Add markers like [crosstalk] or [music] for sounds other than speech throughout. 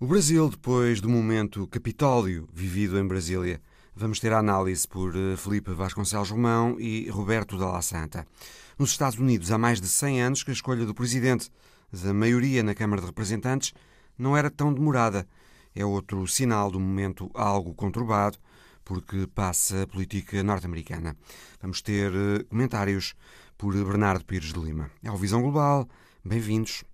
O Brasil, depois do momento Capitólio vivido em Brasília, vamos ter a análise por eh, Felipe Vasconcelos Romão e Roberto Dalla Santa. Nos Estados Unidos, há mais de 100 anos que a escolha do presidente da maioria na Câmara de Representantes não era tão demorada. É outro sinal do momento algo conturbado, porque passa a política norte-americana. Vamos ter eh, comentários por Bernardo Pires de Lima. É o Visão Global. Bem-vindos.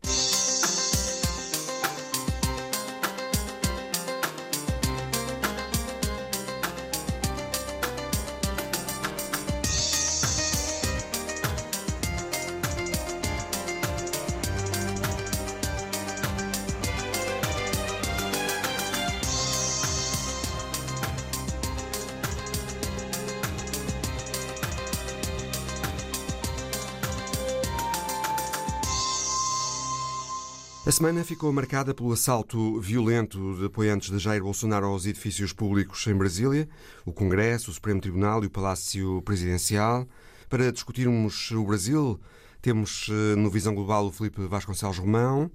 Semana ficou marcada pelo assalto violento de apoiantes de Jair Bolsonaro aos edifícios públicos em Brasília, o Congresso, o Supremo Tribunal e o Palácio Presidencial. Para discutirmos o Brasil, temos eh, no Visão Global o Felipe Vasconcelos Romão,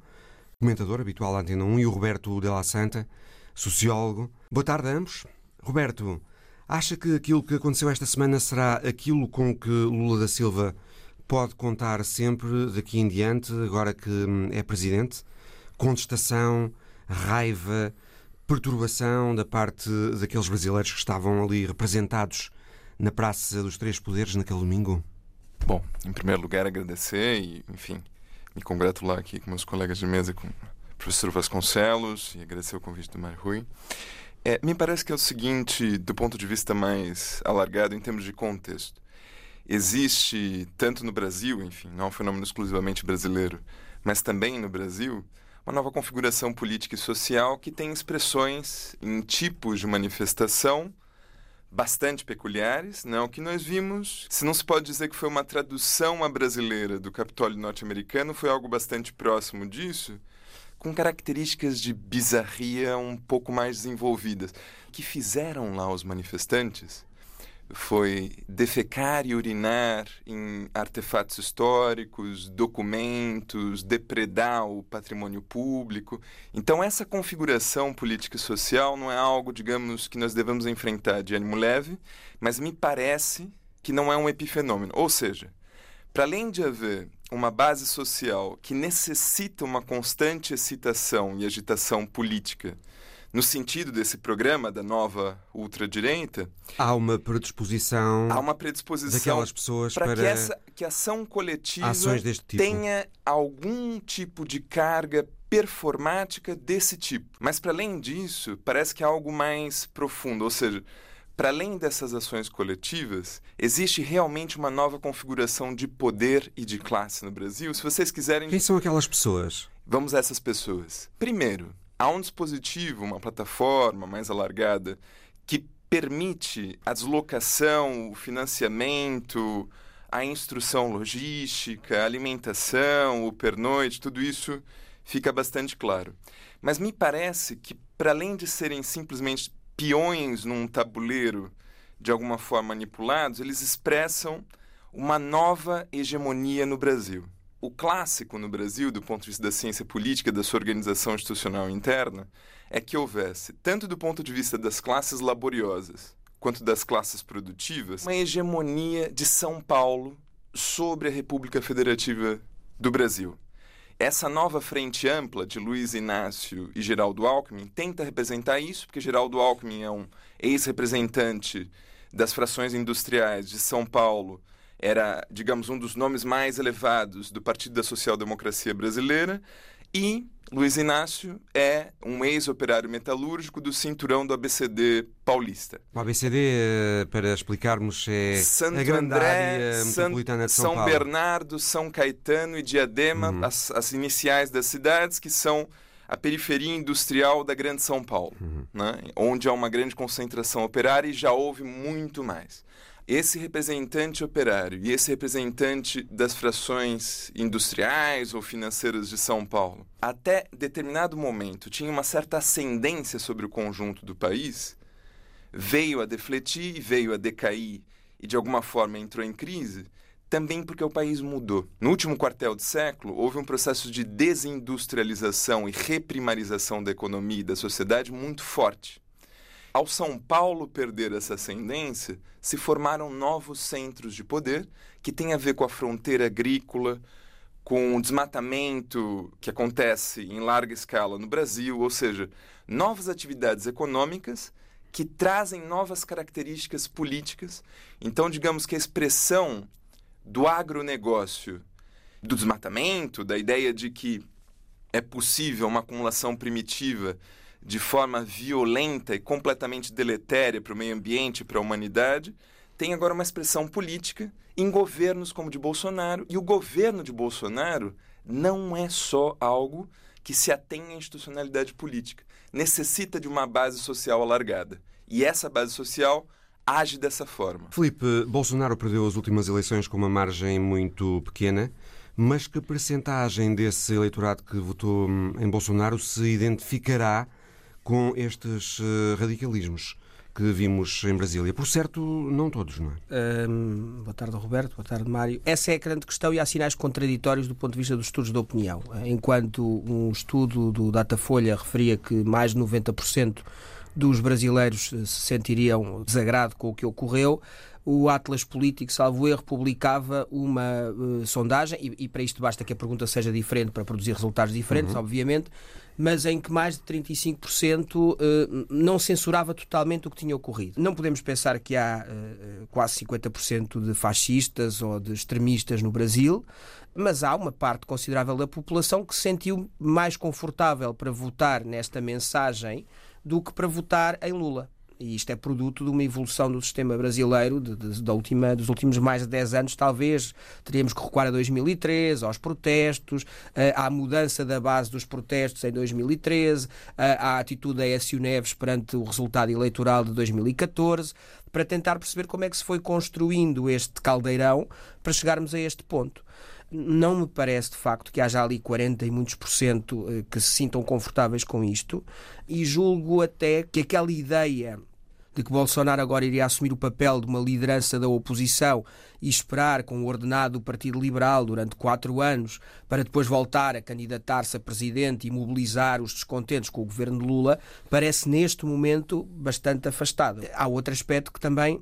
comentador habitual da Antena 1, e o Roberto de la Santa, sociólogo. Boa tarde a ambos. Roberto, acha que aquilo que aconteceu esta semana será aquilo com que Lula da Silva pode contar sempre daqui em diante, agora que hum, é presidente? Contestação, raiva, perturbação da parte daqueles brasileiros que estavam ali representados na Praça dos Três Poderes naquele domingo? Bom, em primeiro lugar, agradecer e, enfim, me congratular aqui com meus colegas de mesa, com o professor Vasconcelos, e agradecer o convite do Mário Rui. É, me parece que é o seguinte, do ponto de vista mais alargado, em termos de contexto existe, tanto no Brasil, enfim, não é um fenômeno exclusivamente brasileiro, mas também no Brasil, uma nova configuração política e social que tem expressões em tipos de manifestação bastante peculiares, não? O que nós vimos, se não se pode dizer que foi uma tradução à brasileira do Capitólio norte-americano, foi algo bastante próximo disso, com características de bizarria um pouco mais desenvolvidas, que fizeram lá os manifestantes foi defecar e urinar em artefatos históricos, documentos, depredar o patrimônio público. Então, essa configuração política e social não é algo, digamos, que nós devemos enfrentar de ânimo leve, mas me parece que não é um epifenômeno. Ou seja, para além de haver uma base social que necessita uma constante excitação e agitação política no sentido desse programa da nova ultradireita. Há uma predisposição. Há uma predisposição daquelas pessoas para, que, essa, que a ação coletiva tipo. tenha algum tipo de carga performática desse tipo. Mas para além disso, parece que há algo mais profundo, ou seja, para além dessas ações coletivas, existe realmente uma nova configuração de poder e de classe no Brasil. Se vocês quiserem. Quem são aquelas pessoas? Vamos a essas pessoas. Primeiro, há um dispositivo, uma plataforma mais alargada, que permite a deslocação, o financiamento, a instrução logística, a alimentação, o pernoite, tudo isso fica bastante claro. Mas me parece que, para além de serem simplesmente peões num tabuleiro de alguma forma manipulados, eles expressam uma nova hegemonia no Brasil o clássico no Brasil, do ponto de vista da ciência política, da sua organização institucional interna, é que houvesse, tanto do ponto de vista das classes laboriosas quanto das classes produtivas, uma hegemonia de São Paulo sobre a República Federativa do Brasil. Essa nova frente ampla de Luiz Inácio e Geraldo Alckmin tenta representar isso, porque Geraldo Alckmin é um ex-representante das frações industriais de São Paulo era, digamos, um dos nomes mais elevados do Partido da Social Democracia Brasileira, e Luiz Inácio é um ex-operário metalúrgico do cinturão do ABCD paulista. O ABCD, eh, para explicarmos, é Santo a grande André, área metropolitana de São, São Paulo. Bernardo, São Caetano e Diadema, Uhum. as, as iniciais das cidades que são a periferia industrial da Grande São Paulo, Uhum. né? onde há uma grande concentração operária e já houve muito mais esse representante operário e esse representante das frações industriais ou financeiras de São Paulo, até determinado momento tinha uma certa ascendência sobre o conjunto do país, veio a defletir, veio a decair e de alguma forma entrou em crise, também porque o país mudou. No último quartel de século, houve um processo de desindustrialização e reprimarização da economia e da sociedade muito forte. Ao São Paulo perder essa ascendência, se formaram novos centros de poder que têm a ver com a fronteira agrícola, com o desmatamento que acontece em larga escala no Brasil, ou seja, novas atividades econômicas que trazem novas características políticas. Então, digamos que a expressão do agronegócio, do desmatamento, da ideia de que é possível uma acumulação primitiva de forma violenta e completamente deletéria para o meio ambiente e para a humanidade, tem agora uma expressão política em governos como o de Bolsonaro. E o governo de Bolsonaro não é só algo que se atém à institucionalidade política. Necessita de uma base social alargada. E essa base social age dessa forma. Felipe, Bolsonaro perdeu as últimas eleições com uma margem muito pequena. Mas que percentagem desse eleitorado que votou hum, em Bolsonaro se identificará com estes uh, radicalismos que vimos em Brasília. Por certo, não todos, não é? Um, boa tarde, Roberto. Boa tarde, Mário. Essa é a grande questão e há sinais contraditórios do ponto de vista dos estudos da opinião. Enquanto um estudo do Datafolha referia que mais de 90% dos brasileiros se sentiriam desagrado com o que ocorreu, o Atlas Político, salvo erro, publicava uma uh, sondagem, e, e, para isto basta que a pergunta seja diferente para produzir resultados diferentes, uhum. obviamente, mas em que mais de 35% uh, não censurava totalmente o que tinha ocorrido. Não podemos pensar que há uh, quase 50% de fascistas ou de extremistas no Brasil, mas há uma parte considerável da população que se sentiu mais confortável para votar nesta mensagem do que para votar em Lula e isto é produto de uma evolução do sistema brasileiro de, de, da última, dos últimos mais de 10 anos, talvez teríamos que recuar a 2013, aos protestos, eh, à mudança da base dos protestos em 2013, à atitude da Écio Neves perante o resultado eleitoral de 2014, para tentar perceber como é que se foi construindo este caldeirão para chegarmos a este ponto. Não me parece de facto que haja ali 40 e muitos por cento eh, que se sintam confortáveis com isto. E julgo até que aquela ideia de que Bolsonaro agora iria assumir o papel de uma liderança da oposição e esperar com o ordenado do Partido Liberal durante quatro anos para depois voltar a candidatar-se a presidente e mobilizar os descontentes com o governo de Lula, parece neste momento bastante afastado. Há outro aspecto que também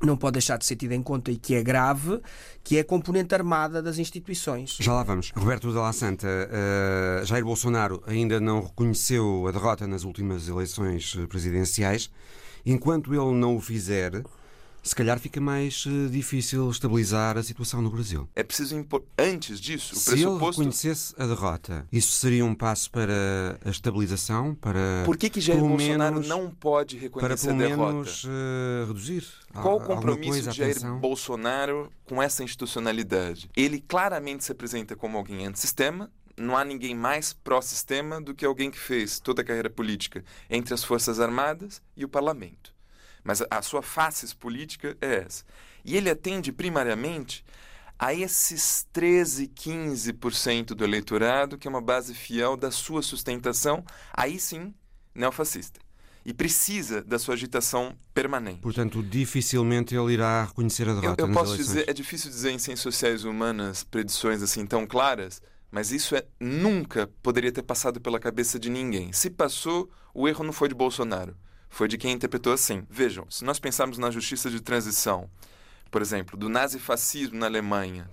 não pode deixar de ser tido em conta e que é grave, que é a componente armada das instituições. Já lá vamos. Roberto Dalla Santa, uh, Jair Bolsonaro ainda não reconheceu a derrota nas últimas eleições presidenciais. Enquanto ele não o fizer, se calhar fica mais uh, difícil estabilizar a situação no Brasil. É preciso impor, antes disso, o Se pressuposto... ele reconhecesse a derrota, isso seria um passo para a estabilização, para... Por que que Jair Bolsonaro menos, não pode reconhecer para, a derrota? menos uh, reduzir Qual o compromisso de Jair Bolsonaro com essa institucionalidade? Ele claramente se apresenta como alguém antissistema, não há ninguém mais pró-sistema do que alguém que fez toda a carreira política entre as Forças Armadas e o Parlamento. Mas a sua face política é essa. E ele atende primariamente a esses 13, 15% do eleitorado, que é uma base fiel da sua sustentação, aí sim, neofascista. E precisa da sua agitação permanente. Portanto, dificilmente ele irá reconhecer a derrota eu, eu posso eleições. dizer, é difícil dizer em ciências sociais humanas predições assim tão claras, mas isso é, nunca poderia ter passado pela cabeça de ninguém. Se passou, o erro não foi de Bolsonaro, foi de quem interpretou assim. Vejam, se nós pensarmos na justiça de transição, por exemplo, do nazifascismo na Alemanha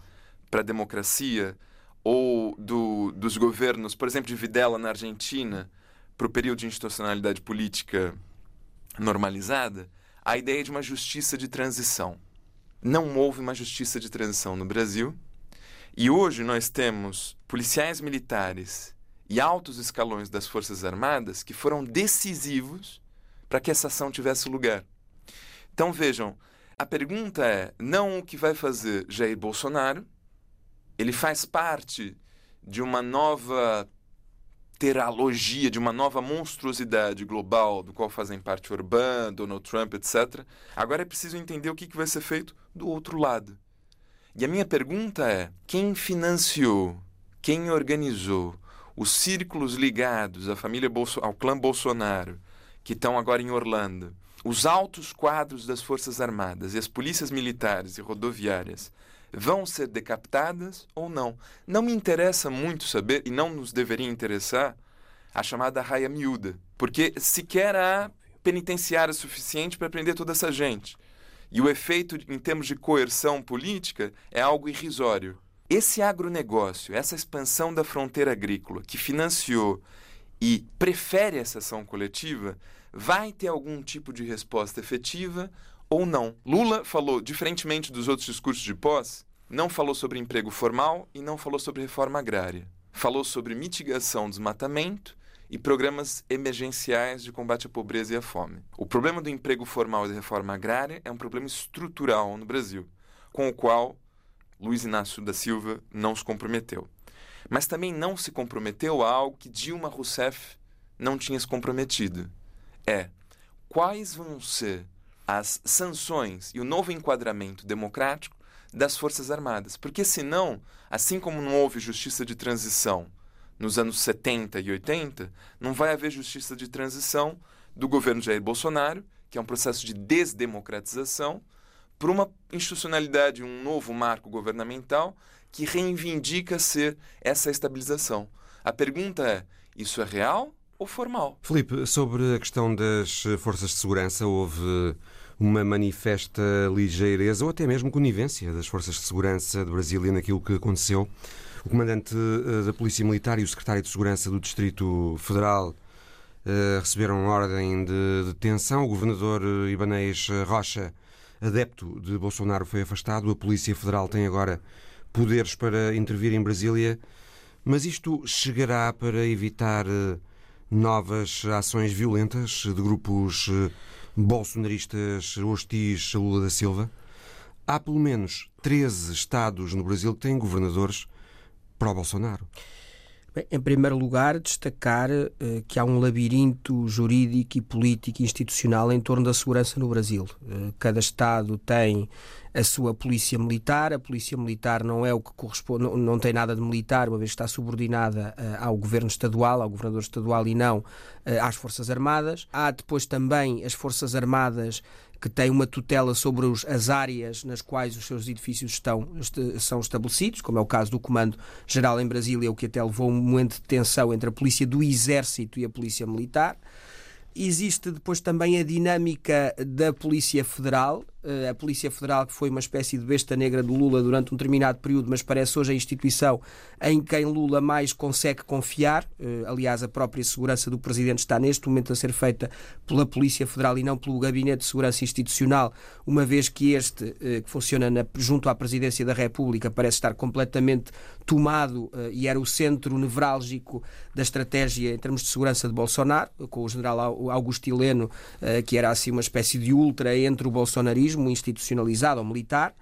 para a democracia, ou do, dos governos, por exemplo, de Videla na Argentina, para o período de institucionalidade política normalizada, a ideia de uma justiça de transição. Não houve uma justiça de transição no Brasil e hoje nós temos policiais militares e altos escalões das Forças Armadas que foram decisivos para que essa ação tivesse lugar. Então vejam, a pergunta é não o que vai fazer Jair Bolsonaro, ele faz parte de uma nova teralogia, de uma nova monstruosidade global, do qual fazem parte Orbán, Donald Trump, etc. Agora é preciso entender o que vai ser feito do outro lado. E a minha pergunta é: quem financiou, quem organizou os círculos ligados à família Bolso ao clã Bolsonaro, que estão agora em Orlando, os altos quadros das Forças Armadas e as polícias militares e rodoviárias vão ser decapitadas ou não. Não me interessa muito saber, e não nos deveria interessar, a chamada raia miúda, porque sequer há penitenciária suficiente para prender toda essa gente. E o efeito em termos de coerção política é algo irrisório. Esse agronegócio, essa expansão da fronteira agrícola que financiou e prefere essa ação coletiva, vai ter algum tipo de resposta efetiva ou não. Lula falou, diferentemente dos outros discursos de pós, não falou sobre emprego formal e não falou sobre reforma agrária. Falou sobre mitigação do desmatamento e programas emergenciais de combate à pobreza e à fome. O problema do emprego formal e da reforma agrária é um problema estrutural no Brasil, com o qual Luiz Inácio da Silva não se comprometeu. Mas também não se comprometeu a algo que Dilma Rousseff não tinha se comprometido. É quais vão ser as sanções e o novo enquadramento democrático das Forças Armadas. Porque senão, assim como não houve justiça de transição nos anos 70 e 80, não vai haver justiça de transição do governo Jair Bolsonaro, que é um processo de desdemocratização, para uma institucionalidade, um novo marco governamental que reivindica ser essa estabilização. A pergunta é: isso é real ou formal? Felipe, sobre a questão das forças de segurança, houve uma manifesta ligeireza ou até mesmo conivência das forças de segurança de Brasília naquilo que aconteceu o comandante eh, da Polícia Militar e o secretário de Segurança do Distrito Federal uh, receberam ordem de detenção. O governador eh, Ibanez Rocha, adepto de Bolsonaro, foi afastado. A Polícia Federal tem agora poderes para intervir em Brasília. Mas isto chegará para evitar novas ações violentas de grupos bolsonaristas hostis a Lula da Silva? Há pelo menos 13 estados no Brasil que têm governadores para o Bolsonaro? Bem, em primeiro lugar, destacar uh, que há um labirinto jurídico e político e institucional em torno da segurança no Brasil. Uh, cada Estado tem a sua polícia militar. A polícia militar não é o que corresponde, não, não tem nada de militar, uma vez que está subordinada uh, ao governo estadual, ao governador estadual e não às Forças Armadas. Há depois também as Forças Armadas que tem uma tutela sobre os, as áreas nas quais os seus edifícios estão, são estabelecidos, como é o caso do Comando Geral em Brasília, o que até levou um momento de tensão entre a Polícia do Exército e a Polícia Militar. Existe depois também a dinâmica da Polícia Federal, a Polícia Federal que foi uma espécie de besta negra de Lula durante um determinado período, mas parece hoje a instituição em quem Lula mais consegue confiar. Eh, aliás, a própria segurança do Presidente está neste momento a ser feita pela Polícia Federal e não pelo Gabinete de Segurança Institucional, uma vez que este, eh, que funciona na, junto à Presidência da República, parece estar completamente tomado e era o centro nevrálgico da estratégia em termos de segurança de Bolsonaro, com o general Augusto Heleno, que era assim uma espécie de ultra entre o bolsonarismo institucionalizado ou militar.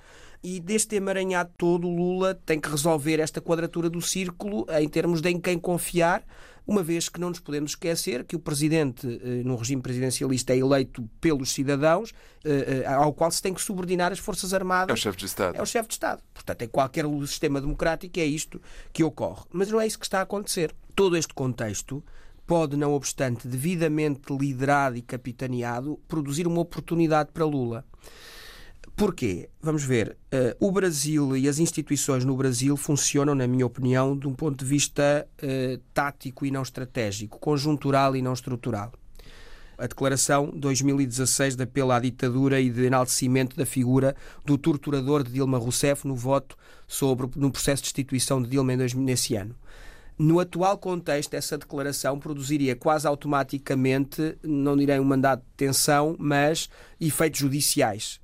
E deste emaranhado todo, Lula tem que resolver esta quadratura do círculo em termos de em quem confiar, uma vez que não nos podemos esquecer que o presidente, eh, no regime presidencialista, é eleito pelos cidadãos, eh, eh, ao qual se tem que subordinar as Forças Armadas. É o chefe de Estado. É o chefe de Estado. Portanto, em qualquer sistema democrático é isto que ocorre. Mas não é isso que está a acontecer. Todo este contexto pode, não obstante, devidamente liderado e capitaneado, produzir uma oportunidade para Lula. Porquê? Vamos ver. Uh, o Brasil e as instituições no Brasil funcionam, na minha opinião, de um ponto de vista uh, tático e não estratégico, conjuntural e não estrutural. A declaração 2016 de apelo à ditadura e de enaltecimento da figura do torturador de Dilma Rousseff no voto sobre no processo de destituição de Dilma nesse ano. No atual contexto, essa declaração produziria quase automaticamente, não direi um mandato de detenção, mas efeitos judiciais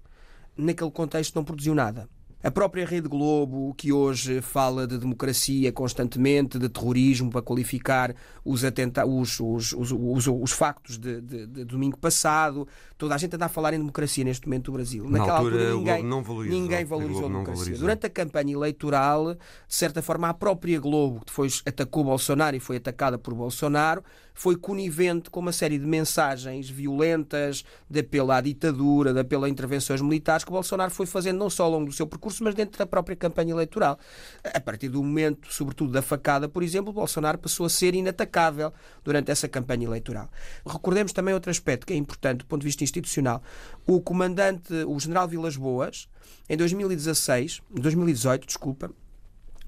naquele contexto não produziu nada. A própria Rede Globo, que hoje fala de democracia constantemente, de terrorismo, para qualificar os, atenta os, os, os, os factos de, de, de, domingo passado, toda a gente anda a falar em democracia neste momento no Brasil. Na Naquela altura, altura ninguém, não valorizou, ninguém valorizou a democracia. Valorizou. Durante a campanha eleitoral, de certa forma, a própria Globo, que depois atacou Bolsonaro e foi atacada por Bolsonaro, foi conivente com uma série de mensagens violentas de apelo à ditadura, de apelo a intervenções militares que Bolsonaro foi fazendo não só ao longo do seu percurso mas dentro da própria campanha eleitoral. A partir do momento, sobretudo da facada, por exemplo, Bolsonaro passou a ser inatacável durante essa campanha eleitoral. Recordemos também outro aspecto que é importante do ponto de vista institucional. O comandante, o general Vilas Boas, em 2016, 2018, desculpa,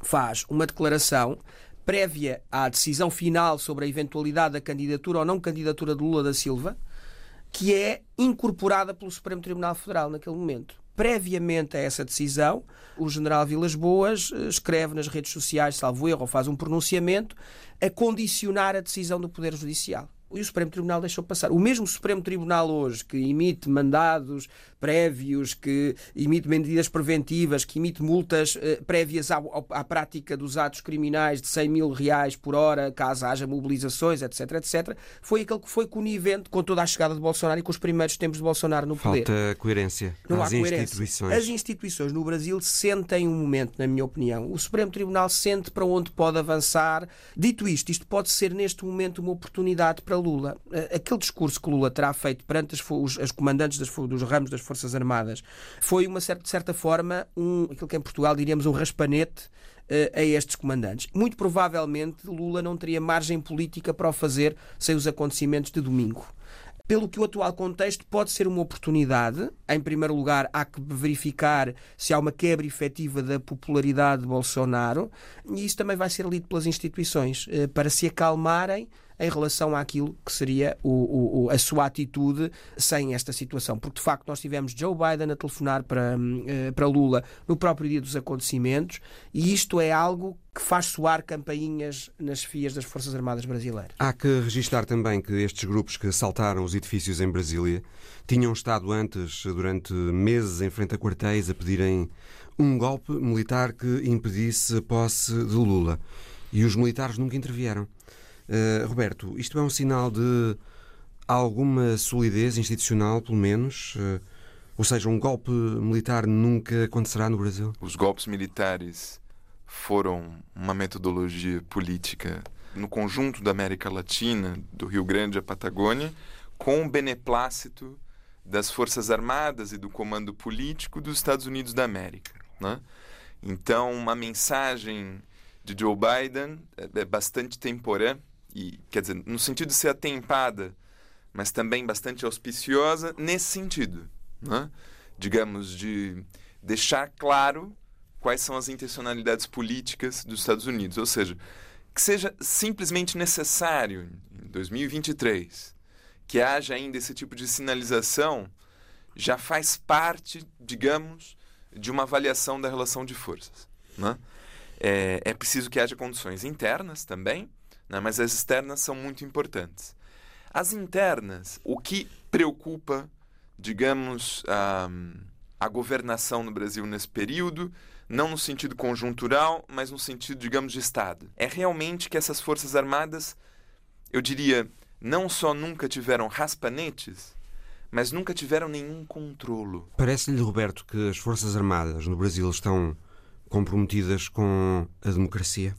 faz uma declaração prévia à decisão final sobre a eventualidade da candidatura ou não candidatura de Lula da Silva, que é incorporada pelo Supremo Tribunal Federal naquele momento. Previamente a essa decisão, o general Vilas Boas eh, escreve nas redes sociais, salvo erro, ou faz um pronunciamento a condicionar a decisão do Poder Judicial e o Supremo Tribunal deixou passar. O mesmo Supremo Tribunal hoje, que emite mandados prévios, que emite medidas preventivas, que emite multas eh, prévias à, à, prática dos atos criminais de 100 mil reais por hora, caso haja mobilizações, etc, etc, foi aquele que foi conivente com toda a chegada de Bolsonaro e com os primeiros tempos de Bolsonaro no poder. Falta coerência Não há coerência. instituições. As instituições no Brasil sentem um momento, na minha opinião. O Supremo Tribunal sente para onde pode avançar. Dito isto, isto pode ser neste momento uma oportunidade para Lula. Eh, aquele discurso que Lula terá feito perante as, os, as comandantes das, dos ramos das Forças Armadas foi, uma certa, de certa forma, um, aquilo que em Portugal diríamos um raspanete uh, a estes comandantes. Muito provavelmente Lula não teria margem política para o fazer sem os acontecimentos de domingo pelo que o atual contexto pode ser uma oportunidade. Em primeiro lugar, há que verificar se há uma quebra efetiva da popularidade de Bolsonaro, e isso também vai ser lido pelas instituições eh, para se acalmarem em relação àquilo que seria o, o, a sua atitude sem esta situação. Porque, de facto, nós tivemos Joe Biden a telefonar para, eh, para Lula no próprio dia dos acontecimentos e isto é algo que faz soar campainhas nas fias das Forças Armadas brasileiras. Há que registrar também que estes grupos que assaltaram os edifícios em Brasília tinham estado antes, durante meses, em frente a quartéis a pedirem um golpe militar que impedisse a posse de Lula. E os militares nunca intervieram. Uh, Roberto, isto é um sinal de alguma solidez institucional, pelo menos? Uh, ou seja, um golpe militar nunca acontecerá no Brasil? Os golpes militares foram uma metodologia política no conjunto da América Latina, do Rio Grande à Patagônia, com o beneplácito das Forças Armadas e do comando político dos Estados Unidos da América. Né? Então, uma mensagem de Joe Biden é, é bastante temporã e quer dizer, no sentido de ser atempada, mas também bastante auspiciosa nesse sentido, né? digamos, de deixar claro quais são as intencionalidades políticas dos Estados Unidos, ou seja, que seja simplesmente necessário em 2023 que haja ainda esse tipo de sinalização já faz parte, digamos, de uma avaliação da relação de forças. Né? É, é preciso que haja condições internas também, né? mas as externas são muito importantes. As internas, o que preocupa, digamos, a, a governação no Brasil nesse período, não no sentido conjuntural, mas no sentido, digamos, de Estado, é realmente que essas Forças Armadas, eu diria, não só nunca tiveram raspanetes, mas nunca tiveram nenhum controlo. Parece-lhe, Roberto, que as Forças Armadas no Brasil estão comprometidas com a democracia?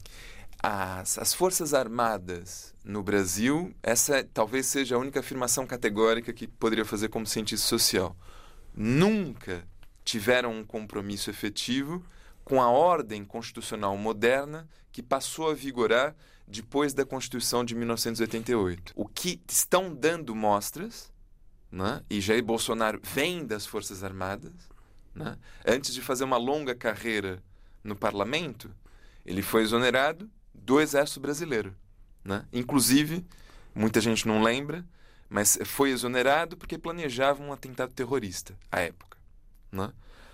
As, as Forças Armadas no Brasil, essa talvez seja a única afirmação categórica que poderia fazer como cientista social. Nunca tiveram um compromisso efetivo com a ordem constitucional moderna que passou a vigorar depois da Constituição de 1988. O que estão dando mostras, né? e Jair Bolsonaro vem das Forças Armadas, né? antes de fazer uma longa carreira no parlamento, ele foi exonerado do Exército Brasileiro. Né? Inclusive, muita gente não lembra, mas foi exonerado porque planejava um atentado terrorista à época. Né?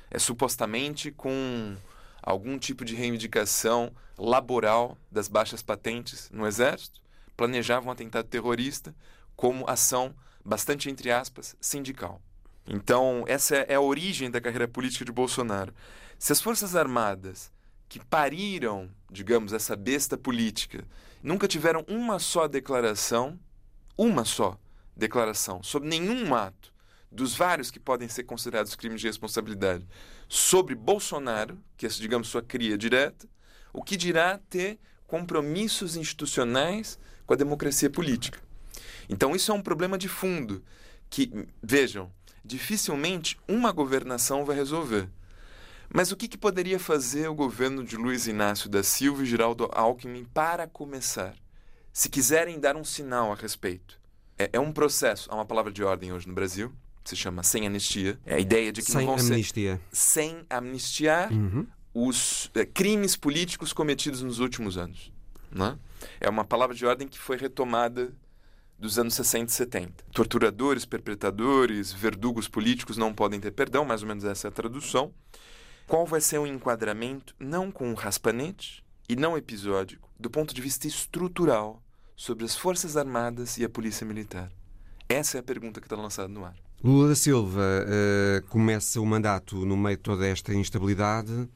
É supostamente com algum tipo de reivindicação laboral das baixas patentes no Exército, planejava um atentado terrorista como ação bastante, entre aspas, sindical. Então, essa é a origem da carreira política de Bolsonaro. Se as Forças Armadas que pariram, digamos, essa besta política, nunca tiveram uma só declaração, uma só declaração sobre nenhum ato dos vários que podem ser considerados crimes de responsabilidade sobre Bolsonaro, que é, digamos, sua cria direta, o que dirá ter compromissos institucionais com a democracia política. Então, isso é um problema de fundo que, vejam, dificilmente uma governação vai resolver. Mas o que, que poderia fazer o governo de Luiz Inácio da Silva e Geraldo Alckmin para começar? Se quiserem dar um sinal a respeito. É, é um processo, há uma palavra de ordem hoje no Brasil, se chama sem anistia. É a ideia de que sem não vão amnistia. sem amnistiar uhum. os é, crimes políticos cometidos nos últimos anos. Né? É uma palavra de ordem que foi retomada dos anos 60 e 70. Torturadores, perpetradores, verdugos políticos não podem ter perdão, mais ou menos essa é a tradução. Qual vai ser o enquadramento, não com um raspanete e não episódico, do ponto de vista estrutural sobre as Forças Armadas e a Polícia Militar? Essa é a pergunta que está lançada no ar. Lula da Silva uh, começa o mandato no meio de toda esta instabilidade,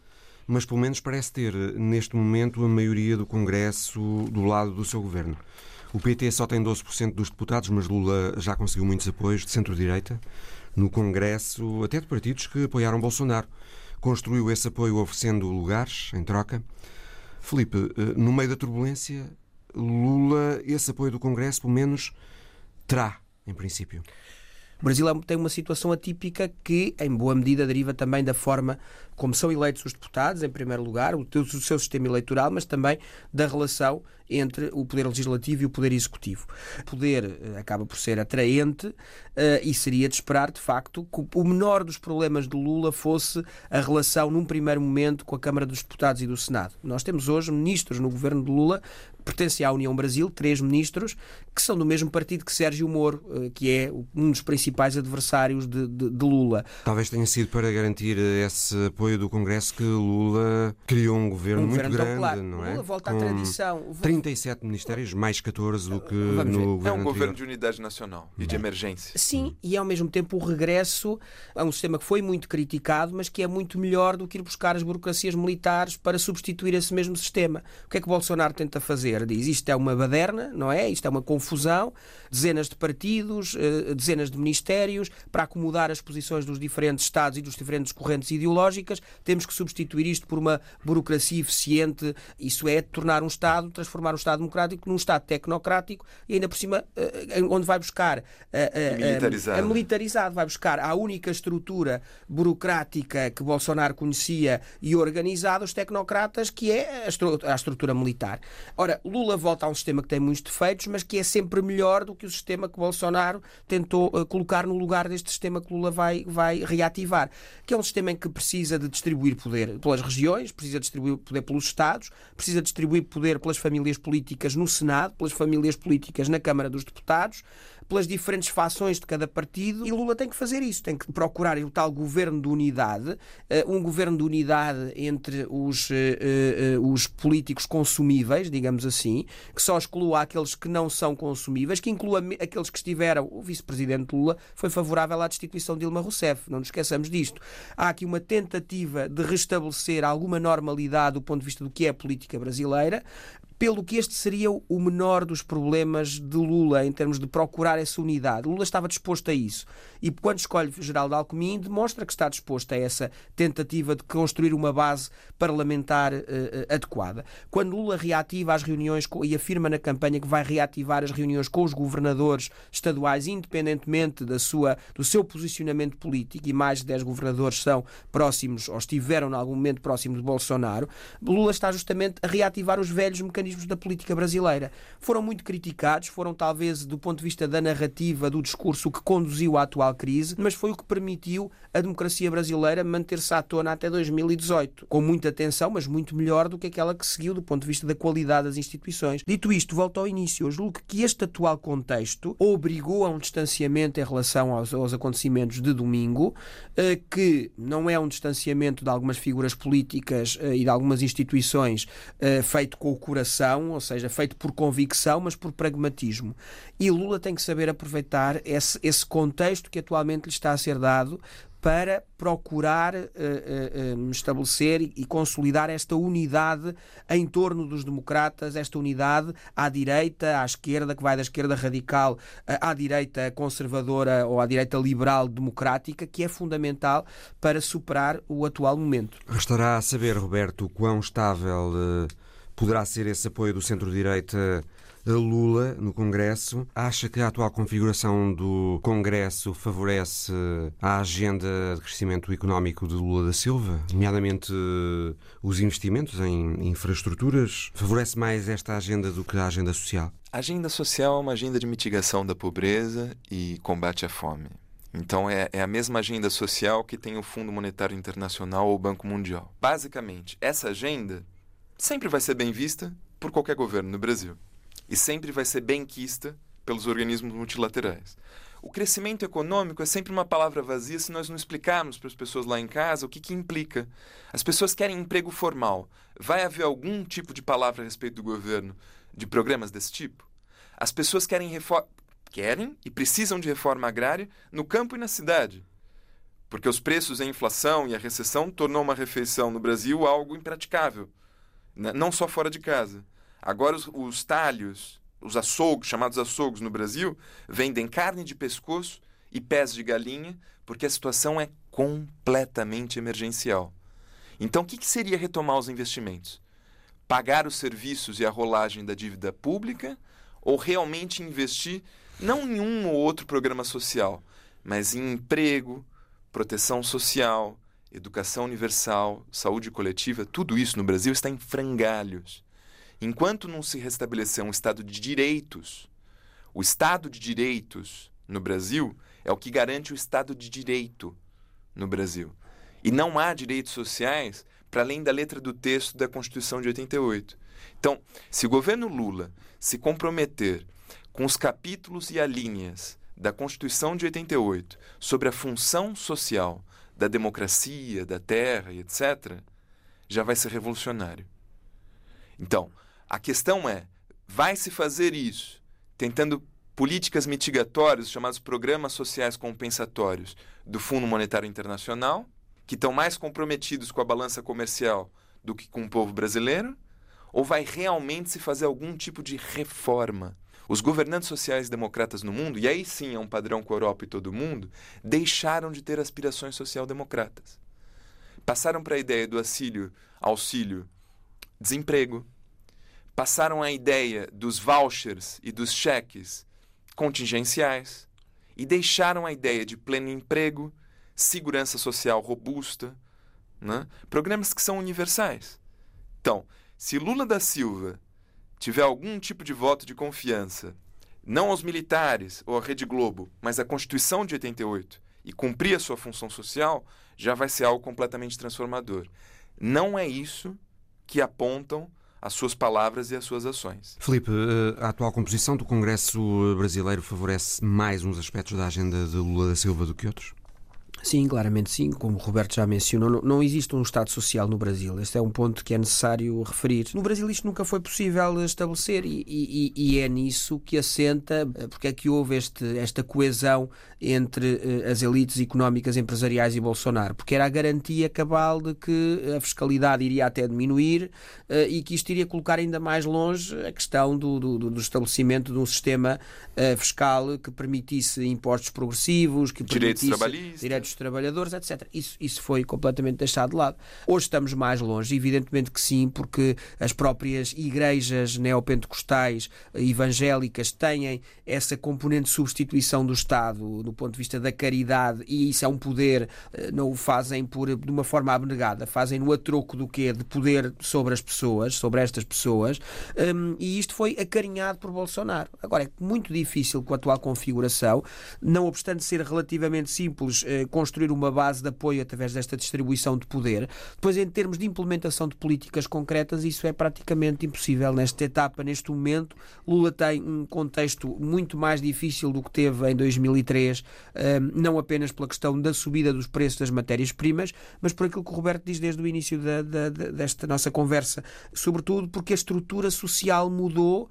mas pelo menos parece ter, neste momento, a maioria do Congresso do lado do seu governo. O PT só tem 12% dos deputados, mas Lula já conseguiu muitos apoios de centro-direita no Congresso, até de partidos que apoiaram Bolsonaro. Construiu esse apoio oferecendo lugares em troca. Felipe, eh, no meio da turbulência, Lula, esse apoio do Congresso, pelo menos, terá, em princípio. O Brasil é tem uma situação atípica que, em boa medida, deriva também da forma como são eleitos os deputados, em primeiro lugar, o, seu sistema eleitoral, mas também da relação entre o poder legislativo e o poder executivo. O poder eh, acaba por ser atraente uh, e seria de esperar, de facto, que o menor dos problemas de Lula fosse a relação, num primeiro momento, com a Câmara dos Deputados e do Senado. Nós temos hoje ministros no governo de Lula pertencem à União Brasil, três ministros, que são do mesmo partido que Sérgio Moro, eh, que é um dos principais adversários de, de, de Lula. Talvez tenha sido para garantir esse apoio do Congresso que Lula criou um governo, um muito grande, claro. não é? Lula volta Com à tradição. 37 ministérios, mais 14 do que no ver. governo É um anterior. governo de unidade nacional e de emergência. Sim, e ao mesmo tempo o regresso a um sistema que foi muito criticado, mas que é muito melhor do que ir buscar as burocracias militares para substituir esse mesmo sistema. O que é que Bolsonaro tenta fazer? Diz isto é uma baderna, não é? Isto é uma confusão, dezenas de partidos, eh, dezenas de ministérios, para acomodar as posições dos diferentes Estados e dos diferentes correntes ideológicas, temos que substituir isto por uma burocracia eficiente, isso é, tornar um Estado, transformar um Estado democrático num Estado tecnocrático e ainda por cima, eh, onde vai buscar a, a, militarizado. a militarizado, vai buscar a única estrutura burocrática que Bolsonaro conhecia e organizada, os tecnocratas, que é a estrutura militar. Ora, Lula volta a um sistema que tem muitos defeitos, mas que é sempre melhor do que o sistema que Bolsonaro tentou uh, colocar no lugar deste sistema que Lula vai, vai reativar, que é um sistema em que precisa de distribuir poder pelas regiões, precisa distribuir poder pelos Estados, precisa distribuir poder pelas famílias políticas no Senado, pelas famílias políticas na Câmara dos Deputados, pelas diferentes fações de cada partido e Lula tem que fazer isso, tem que procurar o tal governo de unidade, eh, um governo de unidade entre os, eh, eh, os políticos consumíveis, digamos assim, que só exclua aqueles que não são consumíveis, que inclua aqueles que estiveram. O vice-presidente Lula foi favorável à destituição de Dilma Rousseff, não nos esqueçamos disto. Há aqui uma tentativa de restabelecer alguma normalidade do ponto de vista do que é a política brasileira pelo que este seria o menor dos problemas de Lula em termos de procurar essa unidade. Lula estava disposto a isso. E quando escolhe Geraldo Alckmin, demonstra que está disposto a essa tentativa de construir uma base parlamentar uh, adequada. Quando Lula reativa as reuniões com, e afirma na campanha que vai reativar as reuniões com os governadores estaduais, independentemente da sua, do seu posicionamento político, e mais de 10 governadores são próximos ou estiveram em algum momento próximos de Bolsonaro, Lula está justamente a reativar os velhos mecanismos mecanismos da política brasileira. Foram muito criticados, foram talvez do ponto de vista da narrativa, do discurso, que conduziu à atual crise, mas foi o que permitiu a democracia brasileira manter-se à tona até 2018, com muita atenção, mas muito melhor do que aquela que seguiu do ponto de vista da qualidade das instituições. Dito isto, volto ao início. Eu julgo que este atual contexto obrigou a um distanciamento em relação aos, aos acontecimentos de domingo, eh, que não é um distanciamento de algumas figuras políticas eh, e de algumas instituições eh, feito com o coração ou seja, feito por convicção, mas por pragmatismo. E Lula tem que saber aproveitar esse, esse contexto que atualmente lhe está a ser dado para procurar uh, uh, estabelecer e consolidar esta unidade em torno dos democratas, esta unidade à direita, à esquerda, que vai da esquerda radical à direita conservadora ou à direita liberal democrática, que é fundamental para superar o atual momento. Restará a saber, Roberto, quão estável. Uh poderá ser esse apoio do centro-direita Lula no Congresso. Acha que a atual configuração do Congresso favorece a agenda de crescimento económico de Lula da Silva, nomeadamente os investimentos em infraestruturas? Favorece mais esta agenda do que a agenda social? A agenda social é uma agenda de mitigação da pobreza e combate à fome. Então é, é, a mesma agenda social que tem o Fundo Monetário Internacional ou o Banco Mundial. Basicamente, essa agenda sempre vai ser bem vista por qualquer governo no Brasil e sempre vai ser bem quista pelos organismos multilaterais. O crescimento econômico é sempre uma palavra vazia se nós não explicarmos para as pessoas lá em casa o que, que implica. As pessoas querem emprego formal. Vai haver algum tipo de palavra a respeito do governo, de programas desse tipo? As pessoas querem reforma querem e precisam de reforma agrária no campo e na cidade. Porque os preços, a inflação e a recessão tornou uma refeição no Brasil algo impraticável? Não só fora de casa. Agora os, os talhos, os açougues, chamados açougues no Brasil, vendem carne de pescoço e pés de galinha, porque a situação é completamente emergencial. Então, o que, que seria retomar os investimentos? Pagar os serviços e a rolagem da dívida pública ou realmente investir não em um ou outro programa social, mas em emprego, proteção social, educação universal, saúde coletiva, tudo isso no Brasil está em frangalhos. Enquanto não se restabelecer um Estado de direitos, o Estado de direitos no Brasil é o que garante o Estado de direito no Brasil. E não há direitos sociais para além da letra do texto da Constituição de 88. Então, se o governo Lula se comprometer com os capítulos e alíneas da Constituição de 88 sobre a função social da democracia, da terra e etc., já vai ser revolucionário. Então, a questão é: vai se fazer isso tentando políticas mitigatórias, chamados programas sociais compensatórios do Fundo Monetário Internacional, que estão mais comprometidos com a balança comercial do que com o povo brasileiro? Ou vai realmente se fazer algum tipo de reforma? Os governantes sociais democratas no mundo, e aí sim é um padrão com a Europa e todo mundo, deixaram de ter aspirações social-democratas. Passaram para a ideia do auxílio, auxílio desemprego. Passaram a ideia dos vouchers e dos cheques contingenciais. E deixaram a ideia de pleno emprego, segurança social robusta, né? programas que são universais. Então, se Lula da Silva tiver algum tipo de voto de confiança, não aos militares ou à Rede Globo, mas à Constituição de 88 e cumprir a sua função social, já vai ser algo completamente transformador. Não é isso que apontam as suas palavras e as suas ações. Felipe, eh, a atual composição do Congresso brasileiro favorece mais uns aspectos da agenda de Lula da Silva do que outros? Sim, claramente sim. Como o Roberto já mencionou, não, não, existe um Estado social no Brasil. Este é um ponto que é necessário referir. No Brasil isto nunca foi possível estabelecer e, e, e é nisso que assenta eh, porque é que houve este, esta coesão entre uh, as elites económicas, empresariais e Bolsonaro. Porque era a garantia cabal de que a fiscalidade iria até diminuir uh, e que isto iria colocar ainda mais longe a questão do, do, do estabelecimento de um sistema fiscal que permitisse impostos progressivos, que direitos trabalhistas. direitos trabalhadores, etc. Isso, isso foi completamente deixado de lado. Hoje estamos mais longe, evidentemente que sim, porque as próprias igrejas neopentecostais evangélicas têm essa componente de substituição do Estado do ponto de vista da caridade e isso é um poder, eh, não o fazem por, de uma forma abnegada, fazem no a troco do quê? De poder sobre as pessoas, sobre estas pessoas, um, e isto foi acarinhado por Bolsonaro. Agora, é muito difícil com a atual configuração, não obstante ser relativamente simples, eh, construir uma base de apoio através desta distribuição de poder. Depois, em termos de implementação de políticas concretas, isso é praticamente impossível nesta etapa, neste momento. Lula tem um contexto muito mais difícil do que teve em 2003, eh, não apenas pela questão da subida dos preços das matérias-primas, mas por aquilo que o Roberto diz desde o início da, da, desta nossa conversa, sobretudo porque a estrutura social mudou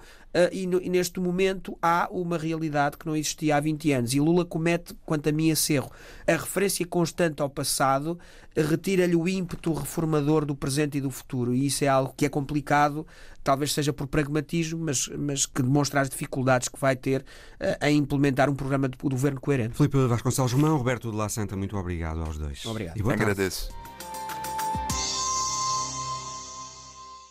e, no, e, neste momento há uma realidade que não existia há 20 anos. E Lula comete, quanto a mim, esse erro. A referência constante ao passado retira-lhe o ímpeto reformador do presente e do futuro. E isso é algo que é complicado, talvez seja por pragmatismo, mas, mas que demonstra as dificuldades que vai ter uh, em implementar um programa de, governo coerente. Filipe Vasconcelos Mão, Roberto de La Santa, muito obrigado aos dois. Obrigado. E Agradeço.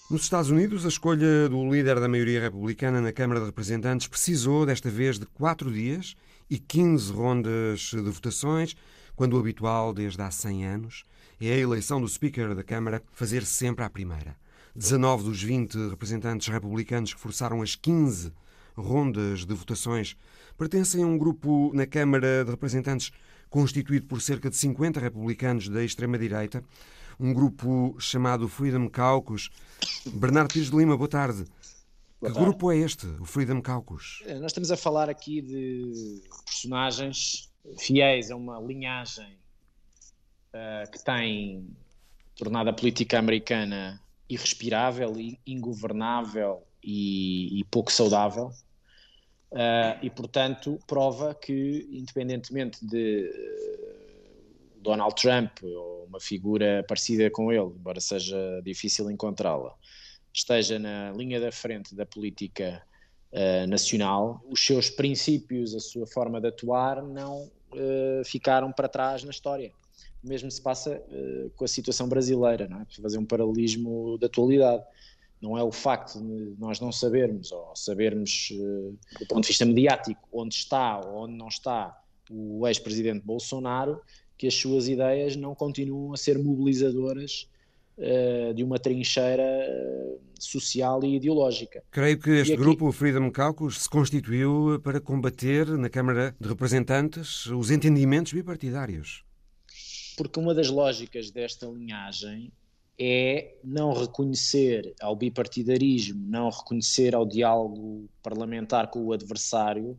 Nos Estados Unidos, a escolha do líder da maioria republicana na Câmara de Representantes precisou, desta vez, de quatro dias e 15 rondas de votações, quando o habitual, desde há 100 anos, é a eleição do Speaker da Câmara fazer -se sempre à primeira. 19 dos 20 representantes republicanos que forçaram as 15 rondas de votações pertencem a um grupo na Câmara de Representantes constituído por cerca de 50 republicanos da extrema-direita, um grupo chamado Freedom Caucus. Bernardo Pires de Lima, boa tarde. Boa que tarde. grupo é este, o Freedom Caucus? Eh, nós estamos a falar aqui de personagens fiéis a uma linhagem uh, que tem tornado a política americana irrespirável, ingovernável e, e pouco saudável. Uh, e, portanto, prova que, independentemente de Donald Trump ou uma figura parecida com ele, embora seja difícil encontrá-la, esteja na linha da frente da política uh, nacional, os seus princípios, a sua forma de atuar, não ficaram para trás na história. O mesmo se passa com a situação brasileira, não é? fazer um paralelismo da atualidade não é o facto de nós não sabermos, ou sabermos uh, do ponto de vista mediático, onde está ou onde não está o ex-presidente Bolsonaro, que as suas ideias não continuam a ser mobilizadoras uh, de uma trincheira uh, social e ideológica. Creio que este aqui... grupo, o Freedom Caucus, se constituiu para combater na Câmara de Representantes os entendimentos bipartidários. Porque uma das lógicas desta linhagem é não reconhecer ao bipartidarismo, não reconhecer ao diálogo parlamentar com o adversário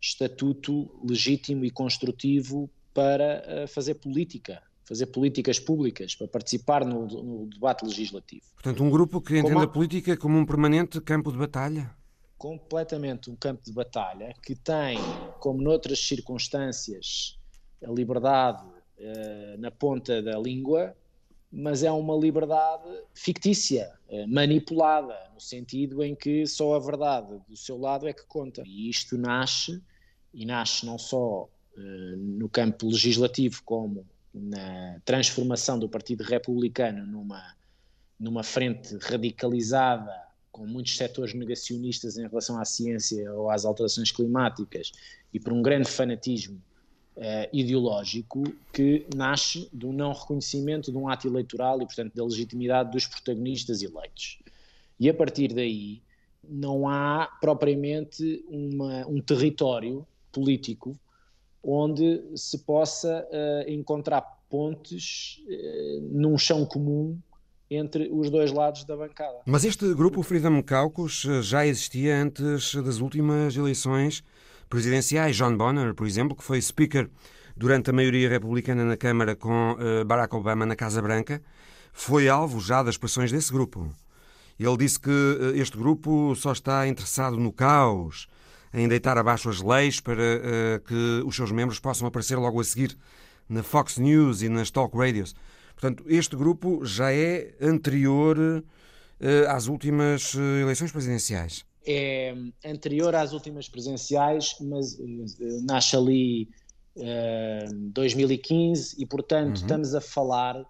estatuto legítimo e construtivo para eh, fazer política, fazer políticas públicas, para participar no, no debate legislativo. Portanto, um grupo que entende a... a política como um permanente campo de batalha? Completamente um campo de batalha que tem, como noutras circunstâncias, a liberdade uh, na ponta da língua, mas é uma liberdade fictícia, eh, manipulada, no sentido em que só a verdade do seu lado é que conta. E isto nasce, e nasce não só no campo legislativo, como na transformação do Partido Republicano numa, numa frente radicalizada, com muitos setores negacionistas em relação à ciência ou às alterações climáticas, e por um grande fanatismo uh, ideológico que nasce do não reconhecimento de um ato eleitoral e, portanto, da legitimidade dos protagonistas eleitos. E a partir daí não há propriamente uma, um território político onde se possa uh, encontrar pontes uh, num chão comum entre os dois lados da bancada. Mas este grupo, Freedom Caucus, já existia antes das últimas eleições presidenciais. John Bonner, por exemplo, que foi speaker durante a maioria republicana na Câmara com Barack Obama na Casa Branca, foi alvo já das pressões desse grupo. Ele disse que este grupo só está interessado no caos, em deitar abaixo as leis para uh, que os seus membros possam aparecer logo a seguir na Fox News e nas talk radios. Portanto, este grupo já é anterior às últimas eleições presidenciais é anterior às últimas presenciais, mas nasce ali uh, eh, 2015 e, portanto, uhum. estamos a falar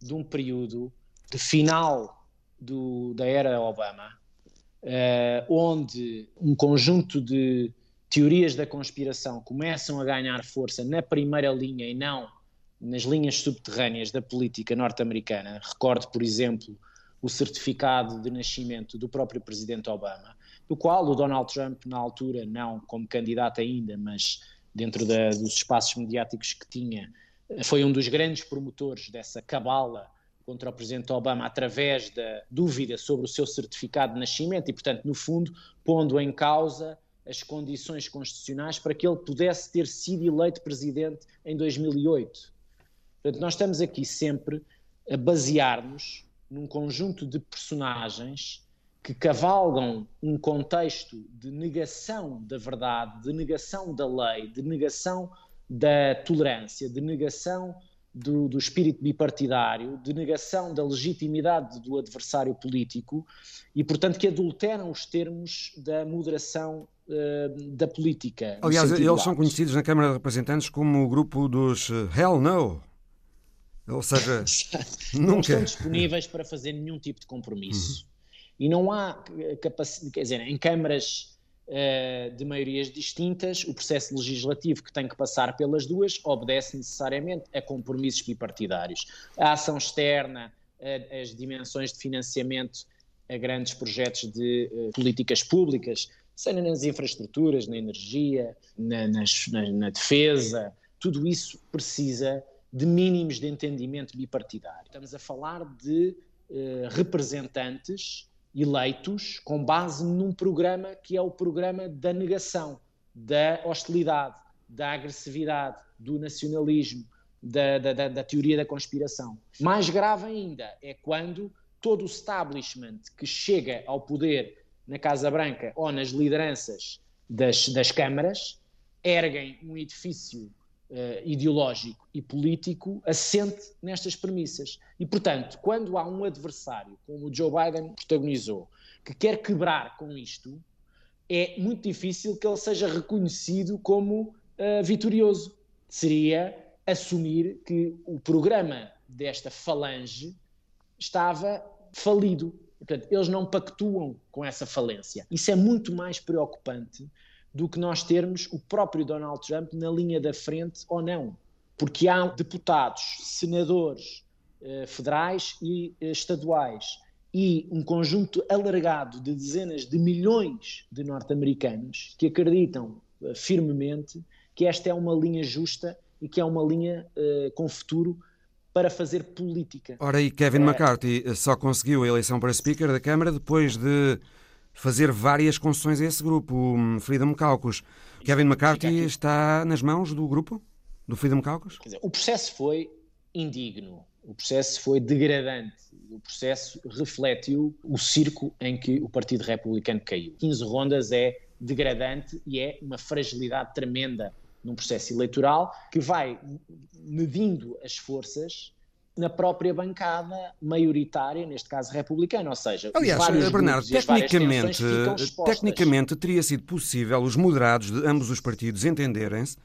de um período de final do, da era Obama, onde um conjunto de teorias da conspiração começam a ganhar força na primeira linha e não nas linhas subterrâneas da política norte-americana. Recordo, por exemplo, o certificado de nascimento do próprio presidente Obama do qual o Donald Trump, na altura, não como candidato ainda, mas dentro da, dos espaços mediáticos que tinha, foi um dos grandes promotores dessa cabala contra o presidente Obama através da dúvida sobre o seu certificado de nascimento e, portanto, no fundo, pondo em causa as condições constitucionais para que ele pudesse ter sido eleito presidente em 2008. Portanto, nós estamos aqui sempre a basear-nos num conjunto de personagens que cavalgam um contexto de negação da verdade, de negação da lei, de negação da tolerância, de negação do, do, espírito bipartidário, de negação da legitimidade do adversário político e, portanto, que adulteram os termos da moderação uh, da política. Aliás, eles são conhecidos na Câmara de Representantes como o grupo dos uh, Hell No. Ou seja, [laughs] nunca. Não estão disponíveis para fazer nenhum tipo de compromisso. Uhum E não há capacidade, quer dizer, em câmaras de maiorias distintas, o processo legislativo que tem que passar pelas duas obedece necessariamente a compromissos bipartidários. A ação externa, a, as dimensões de financiamento a grandes projetos de uh, políticas públicas, seja nas infraestruturas, na energia, na, nas, na, na defesa, tudo isso precisa de mínimos de entendimento bipartidário. Estamos a falar de representantes eleitos com base num programa que é o programa da negação, da hostilidade, da agressividade, do nacionalismo, da, da, da, teoria da conspiração. Mais grave ainda é quando todo o establishment que chega ao poder na Casa Branca ou nas lideranças das, das câmaras erguem um edifício ideológico e político assente nestas premissas. E, portanto, quando há um adversário, como o Joe Biden protagonizou, que quer quebrar com isto, é muito difícil que ele seja reconhecido como uh, vitorioso. Seria assumir que o programa desta falange estava falido. Portanto, eles não pactuam com essa falência. Isso é muito mais preocupante do que nós termos o próprio Donald Trump na linha da frente ou não. Porque há deputados, senadores eh, federais e eh, estaduais e um conjunto alargado de dezenas de milhões de norte-americanos que acreditam eh, firmemente que esta é uma linha justa e que é uma linha eh, com futuro para fazer política. Ora, e Kevin é... McCarthy só conseguiu a eleição para Speaker da Câmara depois de fazer várias concessões a esse grupo, o Freedom Caucus. Kevin McCarthy está nas mãos do grupo, do Freedom Caucus? Dizer, o processo foi indigno, o processo foi degradante, o processo refletiu o circo em que o Partido Republicano caiu. 15 rondas é degradante e é uma fragilidade tremenda num processo eleitoral que vai medindo as forças na própria bancada maioritária, neste caso republicana, ou seja, aliás, Bernardo, tecnicamente, tecnicamente teria sido possível os moderados de ambos os partidos entenderem-se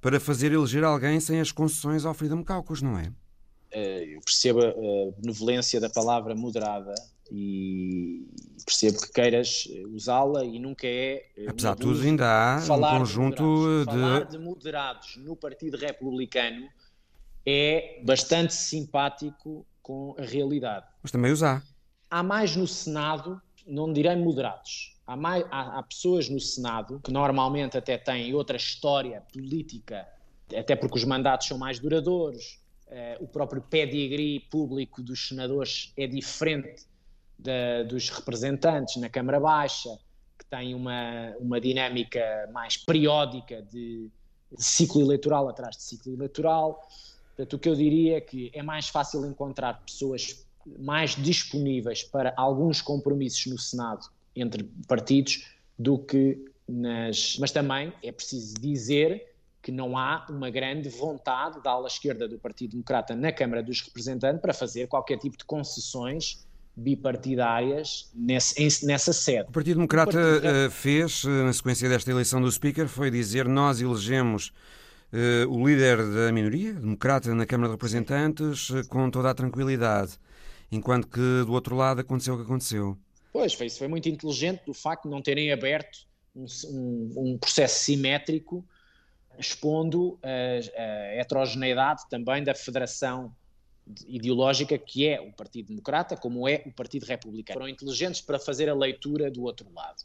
para fazer eleger alguém sem as concessões ao Freedom Caucus, não é? Eh, eu percebo a benevolência da palavra moderada e percebo que queiras usá-la e nunca é. Apesar de tudo, ainda há um conjunto de, de... Falar de moderados no Partido Republicano é bastante simpático com a realidade. Mas também os há. Há mais no Senado, não direi moderados, há, mais, há, há pessoas no Senado que normalmente até têm outra história política, até porque os mandatos são mais duradouros, uh, o próprio pedigree público dos senadores é diferente da, dos representantes na Câmara Baixa, que tem uma, uma dinâmica mais periódica de, de ciclo eleitoral atrás de ciclo eleitoral. Portanto, o que eu diria é que é mais fácil encontrar pessoas mais disponíveis para alguns compromissos no Senado entre partidos do que nas. Mas também é preciso dizer que não há uma grande vontade da ala esquerda do Partido Democrata na Câmara dos Representantes para fazer qualquer tipo de concessões bipartidárias nesse, nessa sede. O Partido Democrata o Partido... Eh, fez, eh, na sequência desta eleição do Speaker, foi dizer nós elegemos uh, o líder da minoria, democrata, na Câmara de Representantes, uh, com toda a tranquilidade, enquanto que do outro lado aconteceu o que aconteceu. Pois, foi, isso foi muito inteligente do facto de não terem aberto um, um, um processo simétrico, expondo a, a heterogeneidade também da federação ideológica que é o Partido Democrata, como é o Partido Republicano. Foram inteligentes para fazer a leitura do outro lado.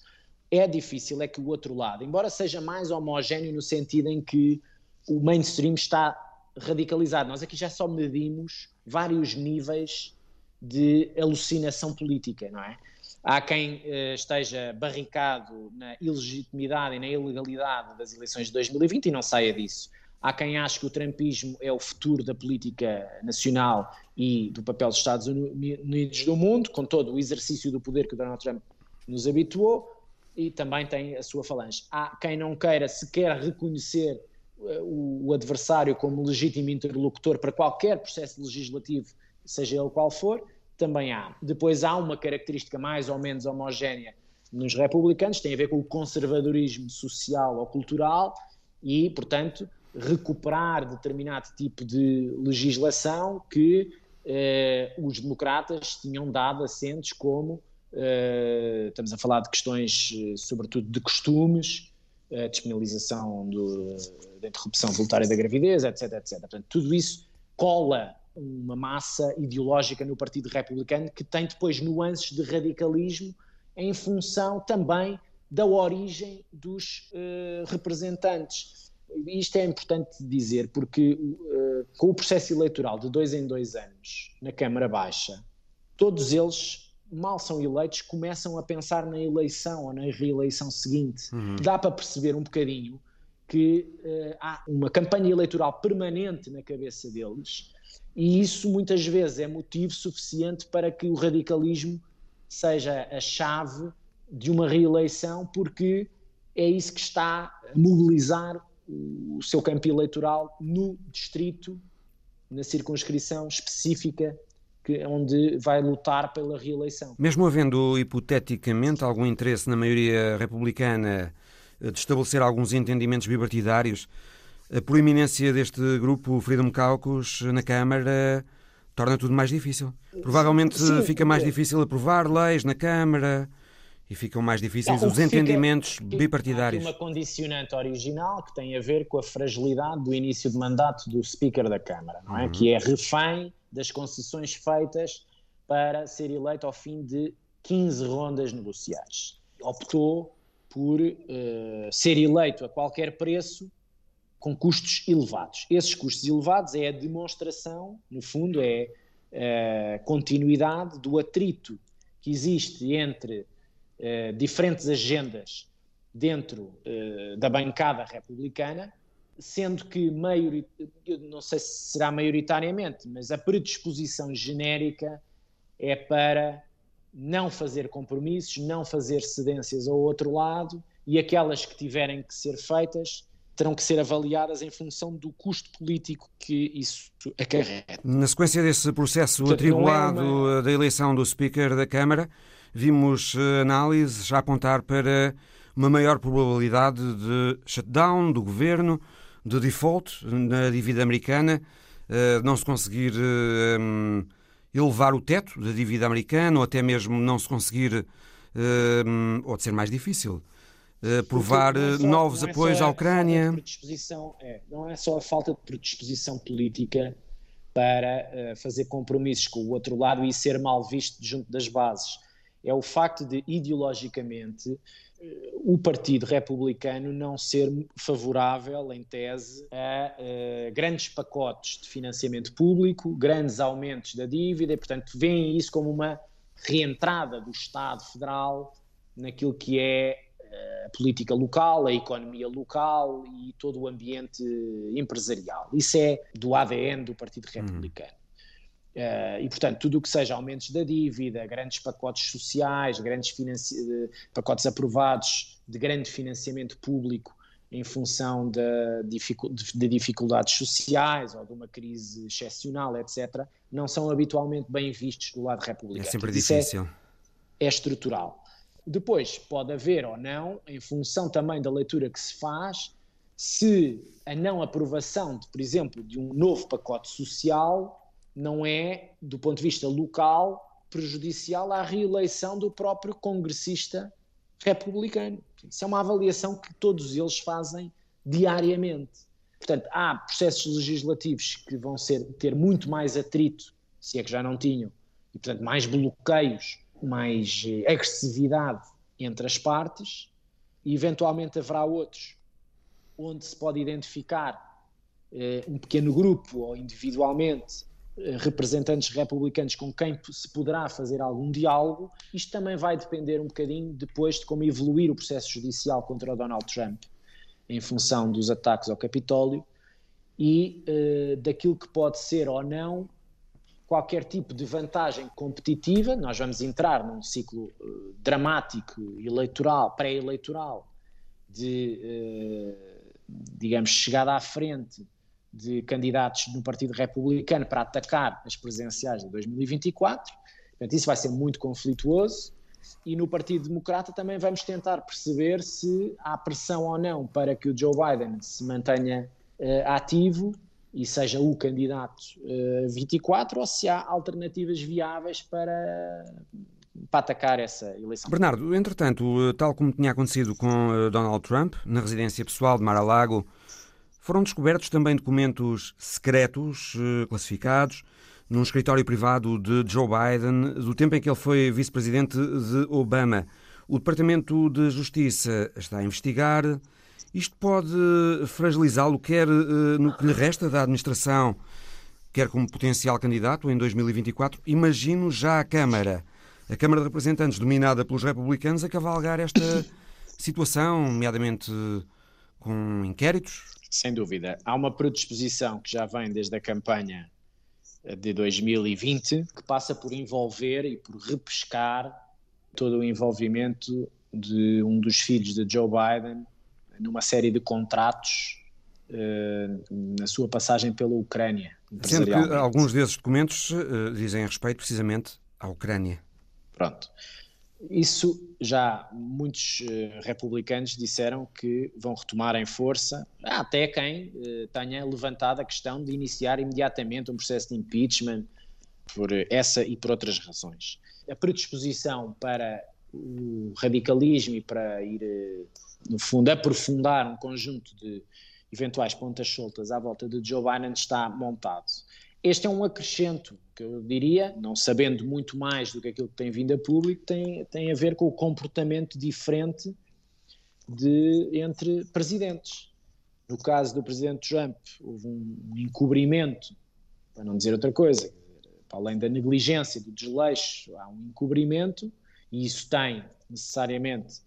É difícil é que o outro lado, embora seja mais homogéneo no sentido em que o mainstream está radicalizado, nós aqui já só medimos vários níveis de alucinação política, não é? Há quem uh, esteja barricado na ilegitimidade e na ilegalidade das eleições de 2020 e não saia disso. Há quem ache que o trumpismo é o futuro da política nacional e do papel dos Estados Unidos do mundo, com todo o exercício do poder que o Donald Trump nos habituou, e também tem a sua falange. Há quem não queira sequer reconhecer eh, o, adversário como legítimo interlocutor para qualquer processo legislativo, seja ele qual for, também há. Depois há uma característica mais ou menos homogénea nos republicanos, tem a ver com o conservadorismo social ou cultural e, portanto, recuperar determinado tipo de legislação que eh, os democratas tinham dado assentes como Uh, estamos a falar de questões, sobretudo, de costumes, a despenalização do, da interrupção voluntária da gravidez, etc, etc. Portanto, tudo isso cola uma massa ideológica no Partido Republicano que tem depois nuances de radicalismo em função também da origem dos uh, representantes. Isto é importante dizer porque uh, com o processo eleitoral de dois em dois anos na Câmara Baixa, todos eles mal são eleitos começam a pensar na eleição ou na reeleição seguinte. Uhum. Dá para perceber um bocadinho que uh, há uma campanha eleitoral permanente na cabeça deles e isso muitas vezes é motivo suficiente para que o radicalismo seja a chave de uma reeleição, porque é isso que está a mobilizar o seu campo eleitoral no distrito, na circunscrição específica que, onde vai lutar pela reeleição. Mesmo havendo hipoteticamente algum interesse na maioria republicana de estabelecer alguns entendimentos bipartidários, a proeminência deste grupo Freedom Caucus na Câmara torna tudo mais difícil. Provavelmente Sim, fica mais difícil aprovar leis na Câmara e ficam mais difíceis Não, os entendimentos fica, bipartidários. Há uma condicionante original que tem a ver com a fragilidade do início de mandato do Speaker da Câmara, não é? Uhum. Que é refém das concessões feitas para ser eleito ao fim de 15 rondas negociais. Optou por uh, ser eleito a qualquer preço com custos elevados. Esses custos elevados é a demonstração, no fundo, é a continuidade do atrito que existe entre uh, diferentes agendas dentro uh, da bancada republicana, sendo que, maiorit... não sei se será maioritariamente, mas a predisposição genérica é para não fazer compromissos, não fazer cedências ao outro lado e aquelas que tiverem que ser feitas terão que ser avaliadas em função do custo político que isso acarreta. Na sequência desse processo Portanto, atribulado é uma... da eleição do Speaker da Câmara, vimos eh, análises a apontar para uma maior probabilidade de shutdown do governo, de default na dívida americana, eh, não se conseguir eh, elevar o teto da dívida americana ou até mesmo não se conseguir, hum, ou de ser mais difícil, provar é só, novos é apoios à Ucrânia. É, não é só a falta de predisposição política para uh, fazer compromissos com o outro lado e ser mal visto junto das bases. É o facto de, ideologicamente, o Partido Republicano não ser favorável, em tese, a uh, grandes pacotes de financiamento público, grandes aumentos da dívida, e, portanto, veem isso como uma reentrada do Estado Federal naquilo que é a política local, a economia local e todo o ambiente empresarial. Isso é do ADN do Partido uhum. Republicano. Uh, e, portanto, tudo o que seja aumentos da dívida, grandes pacotes sociais, grandes pacotes aprovados de grande financiamento público em função de, de, dificuldades sociais ou de uma crise excepcional, etc., não são habitualmente bem vistos do lado republicano. É sempre é difícil. É, é estrutural. Depois pode haver ou não, em função também da leitura que se faz, se a não aprovação, de, por exemplo, de um novo pacote social não é, do ponto de vista local, prejudicial à reeleição do próprio congressista republicano. Isso é uma avaliação que todos eles fazem diariamente. Portanto, há processos legislativos que vão ser, ter muito mais atrito, se é que já não tinham, e portanto mais bloqueios mais eh, agressividade entre as partes e eventualmente haverá outros onde se pode identificar eh, um pequeno grupo ou individualmente representantes republicanos com quem se poderá fazer algum diálogo. Isto também vai depender um bocadinho depois de como evoluir o processo judicial contra o Donald Trump em função dos ataques ao Capitólio e eh, daquilo que pode ser ou não qualquer tipo de vantagem competitiva, nós vamos entrar num ciclo uh, dramático eleitoral, pré-eleitoral, de, digamos, chegada à frente de candidatos no Partido Republicano para atacar as presidenciais de 2024. Portanto, isso vai ser muito conflituoso. E no Partido Democrata também vamos tentar perceber se há pressão ou não para que o Joe Biden se mantenha uh, ativo e seja o candidato uh, eh, 24 ou se há alternativas viáveis para para atacar essa eleição. Bernardo, entretanto, tal como tinha acontecido com Donald Trump, na residência pessoal de Mar-a-Lago, foram descobertos também documentos secretos, classificados, num escritório privado de Joe Biden, do tempo em que ele foi vice-presidente de Obama. O Departamento de Justiça está a investigar. Isto pode fragilizá-lo, quer eh, no que lhe resta da administração, quer como potencial candidato em 2024. Imagino já a Câmara, a Câmara de Representantes, dominada pelos republicanos, a cavalgar esta situação, nomeadamente com inquéritos. Sem dúvida. Há uma predisposição que já vem desde a campanha de 2020, que passa por envolver e por repescar todo o envolvimento de um dos filhos de Joe Biden numa série de contratos uh, na sua passagem pela Ucrânia. Sendo que alguns desses documentos uh, dizem respeito precisamente à Ucrânia. Pronto. Isso já muitos uh, republicanos disseram que vão retomar em força, até quem uh, tenha levantado a questão de iniciar imediatamente um processo de impeachment por essa e por outras razões. A predisposição para o radicalismo e para ir, uh, no fundo, aprofundar um conjunto de eventuais pontas soltas à volta de Joe Biden está montado. Este é um acrescento que eu diria, não sabendo muito mais do que aquilo que tem vindo a público, tem, tem a ver com o comportamento diferente de, entre presidentes. No caso do presidente Trump, houve um encobrimento, para não dizer outra coisa, para além da negligência, do desleixo, há um encobrimento, e isso tem necessariamente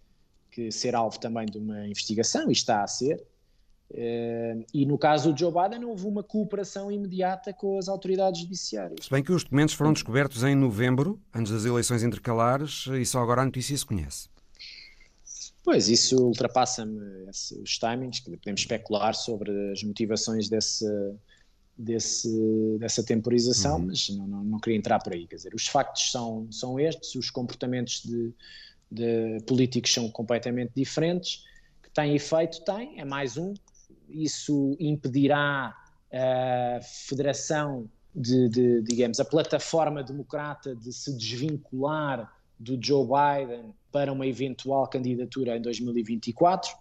que ser alvo também de uma investigação, e está a ser, e no caso do Joe Biden houve uma cooperação imediata com as autoridades judiciárias. Se bem que os documentos foram descobertos em novembro, antes das eleições intercalares, e só agora a notícia se conhece. Pois, isso ultrapassa-me os timings, que podemos especular sobre as motivações desse, desse, dessa temporização, uhum. mas não, não, não, queria entrar por aí. Quer dizer, os factos são, são estes, os comportamentos de, de políticos são completamente diferentes. Que tem efeito? Tem, é mais um isso impedirá a federação de, de, digamos, a plataforma democrata de se desvincular do Joe Biden para uma eventual candidatura em 2024?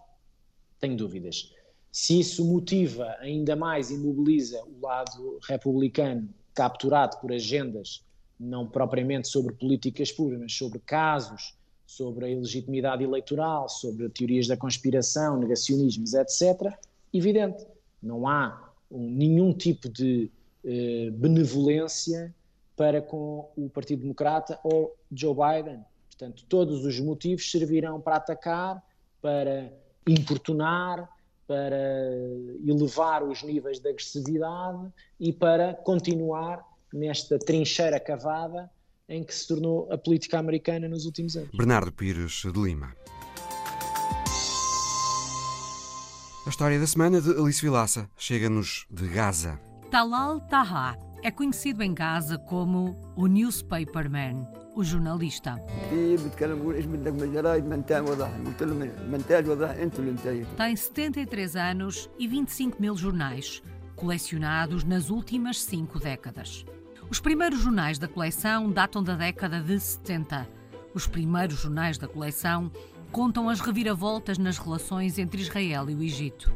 Tenho dúvidas. Se isso motiva ainda mais e mobiliza o lado republicano capturado por agendas não propriamente sobre políticas públicas, mas sobre casos, sobre a ilegitimidade eleitoral, sobre teorias da conspiração, negacionismos, etc., evidente. Não há um, nenhum tipo de eh, benevolência para com o Partido Democrata ou Joe Biden. Portanto, todos os motivos servirão para atacar, para importunar, para elevar os níveis de agressividade e para continuar nesta trincheira cavada em que se tornou a política americana nos últimos anos. Bernardo Pires de Lima. A história da semana de Alice Vilaça chega-nos de Gaza. Talal Taha é conhecido em Gaza como o Newspaperman, o jornalista. Tem 73 anos e 25 mil jornais, colecionados nas últimas cinco décadas. Os primeiros jornais da coleção datam da década de 70. Os primeiros jornais da coleção contam as reviravoltas nas relações entre Israel e o Egito.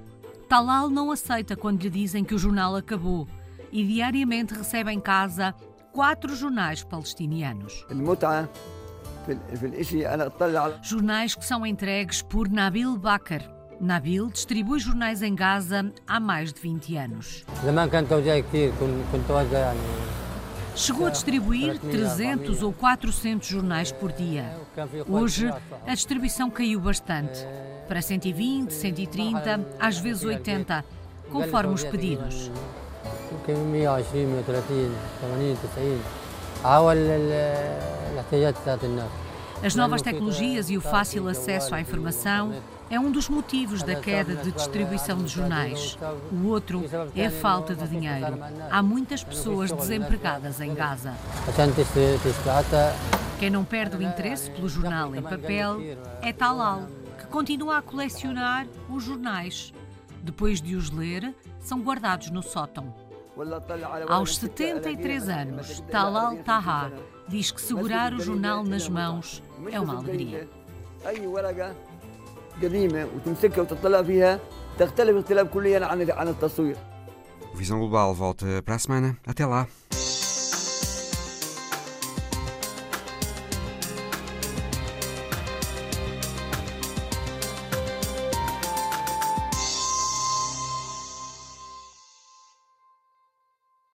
Talal não aceita quando lhe dizem que o jornal acabou e diariamente recebe em casa quatro jornais palestinianos. Jornais que são entregues por Nabil Bakr. Nabil distribui jornais em Gaza há mais de 20 anos. Chegou a distribuir 300 ou 400 jornais por dia. Hoje, a distribuição caiu bastante. Para 120, 130, às vezes 80, conforme os pedidos. As novas tecnologias e o fácil acesso à informação é um dos motivos da queda de distribuição de jornais. O outro é a falta de dinheiro. Há muitas pessoas desempregadas em Gaza. Quem não perde o interesse pelo jornal em papel é Talal, que continua a colecionar os jornais. Depois de os ler, são guardados no sótão. Aos 73 anos, Talal Taha diz que segurar o jornal nas mãos é uma alegria. Visão Global volta para a semana. Até lá.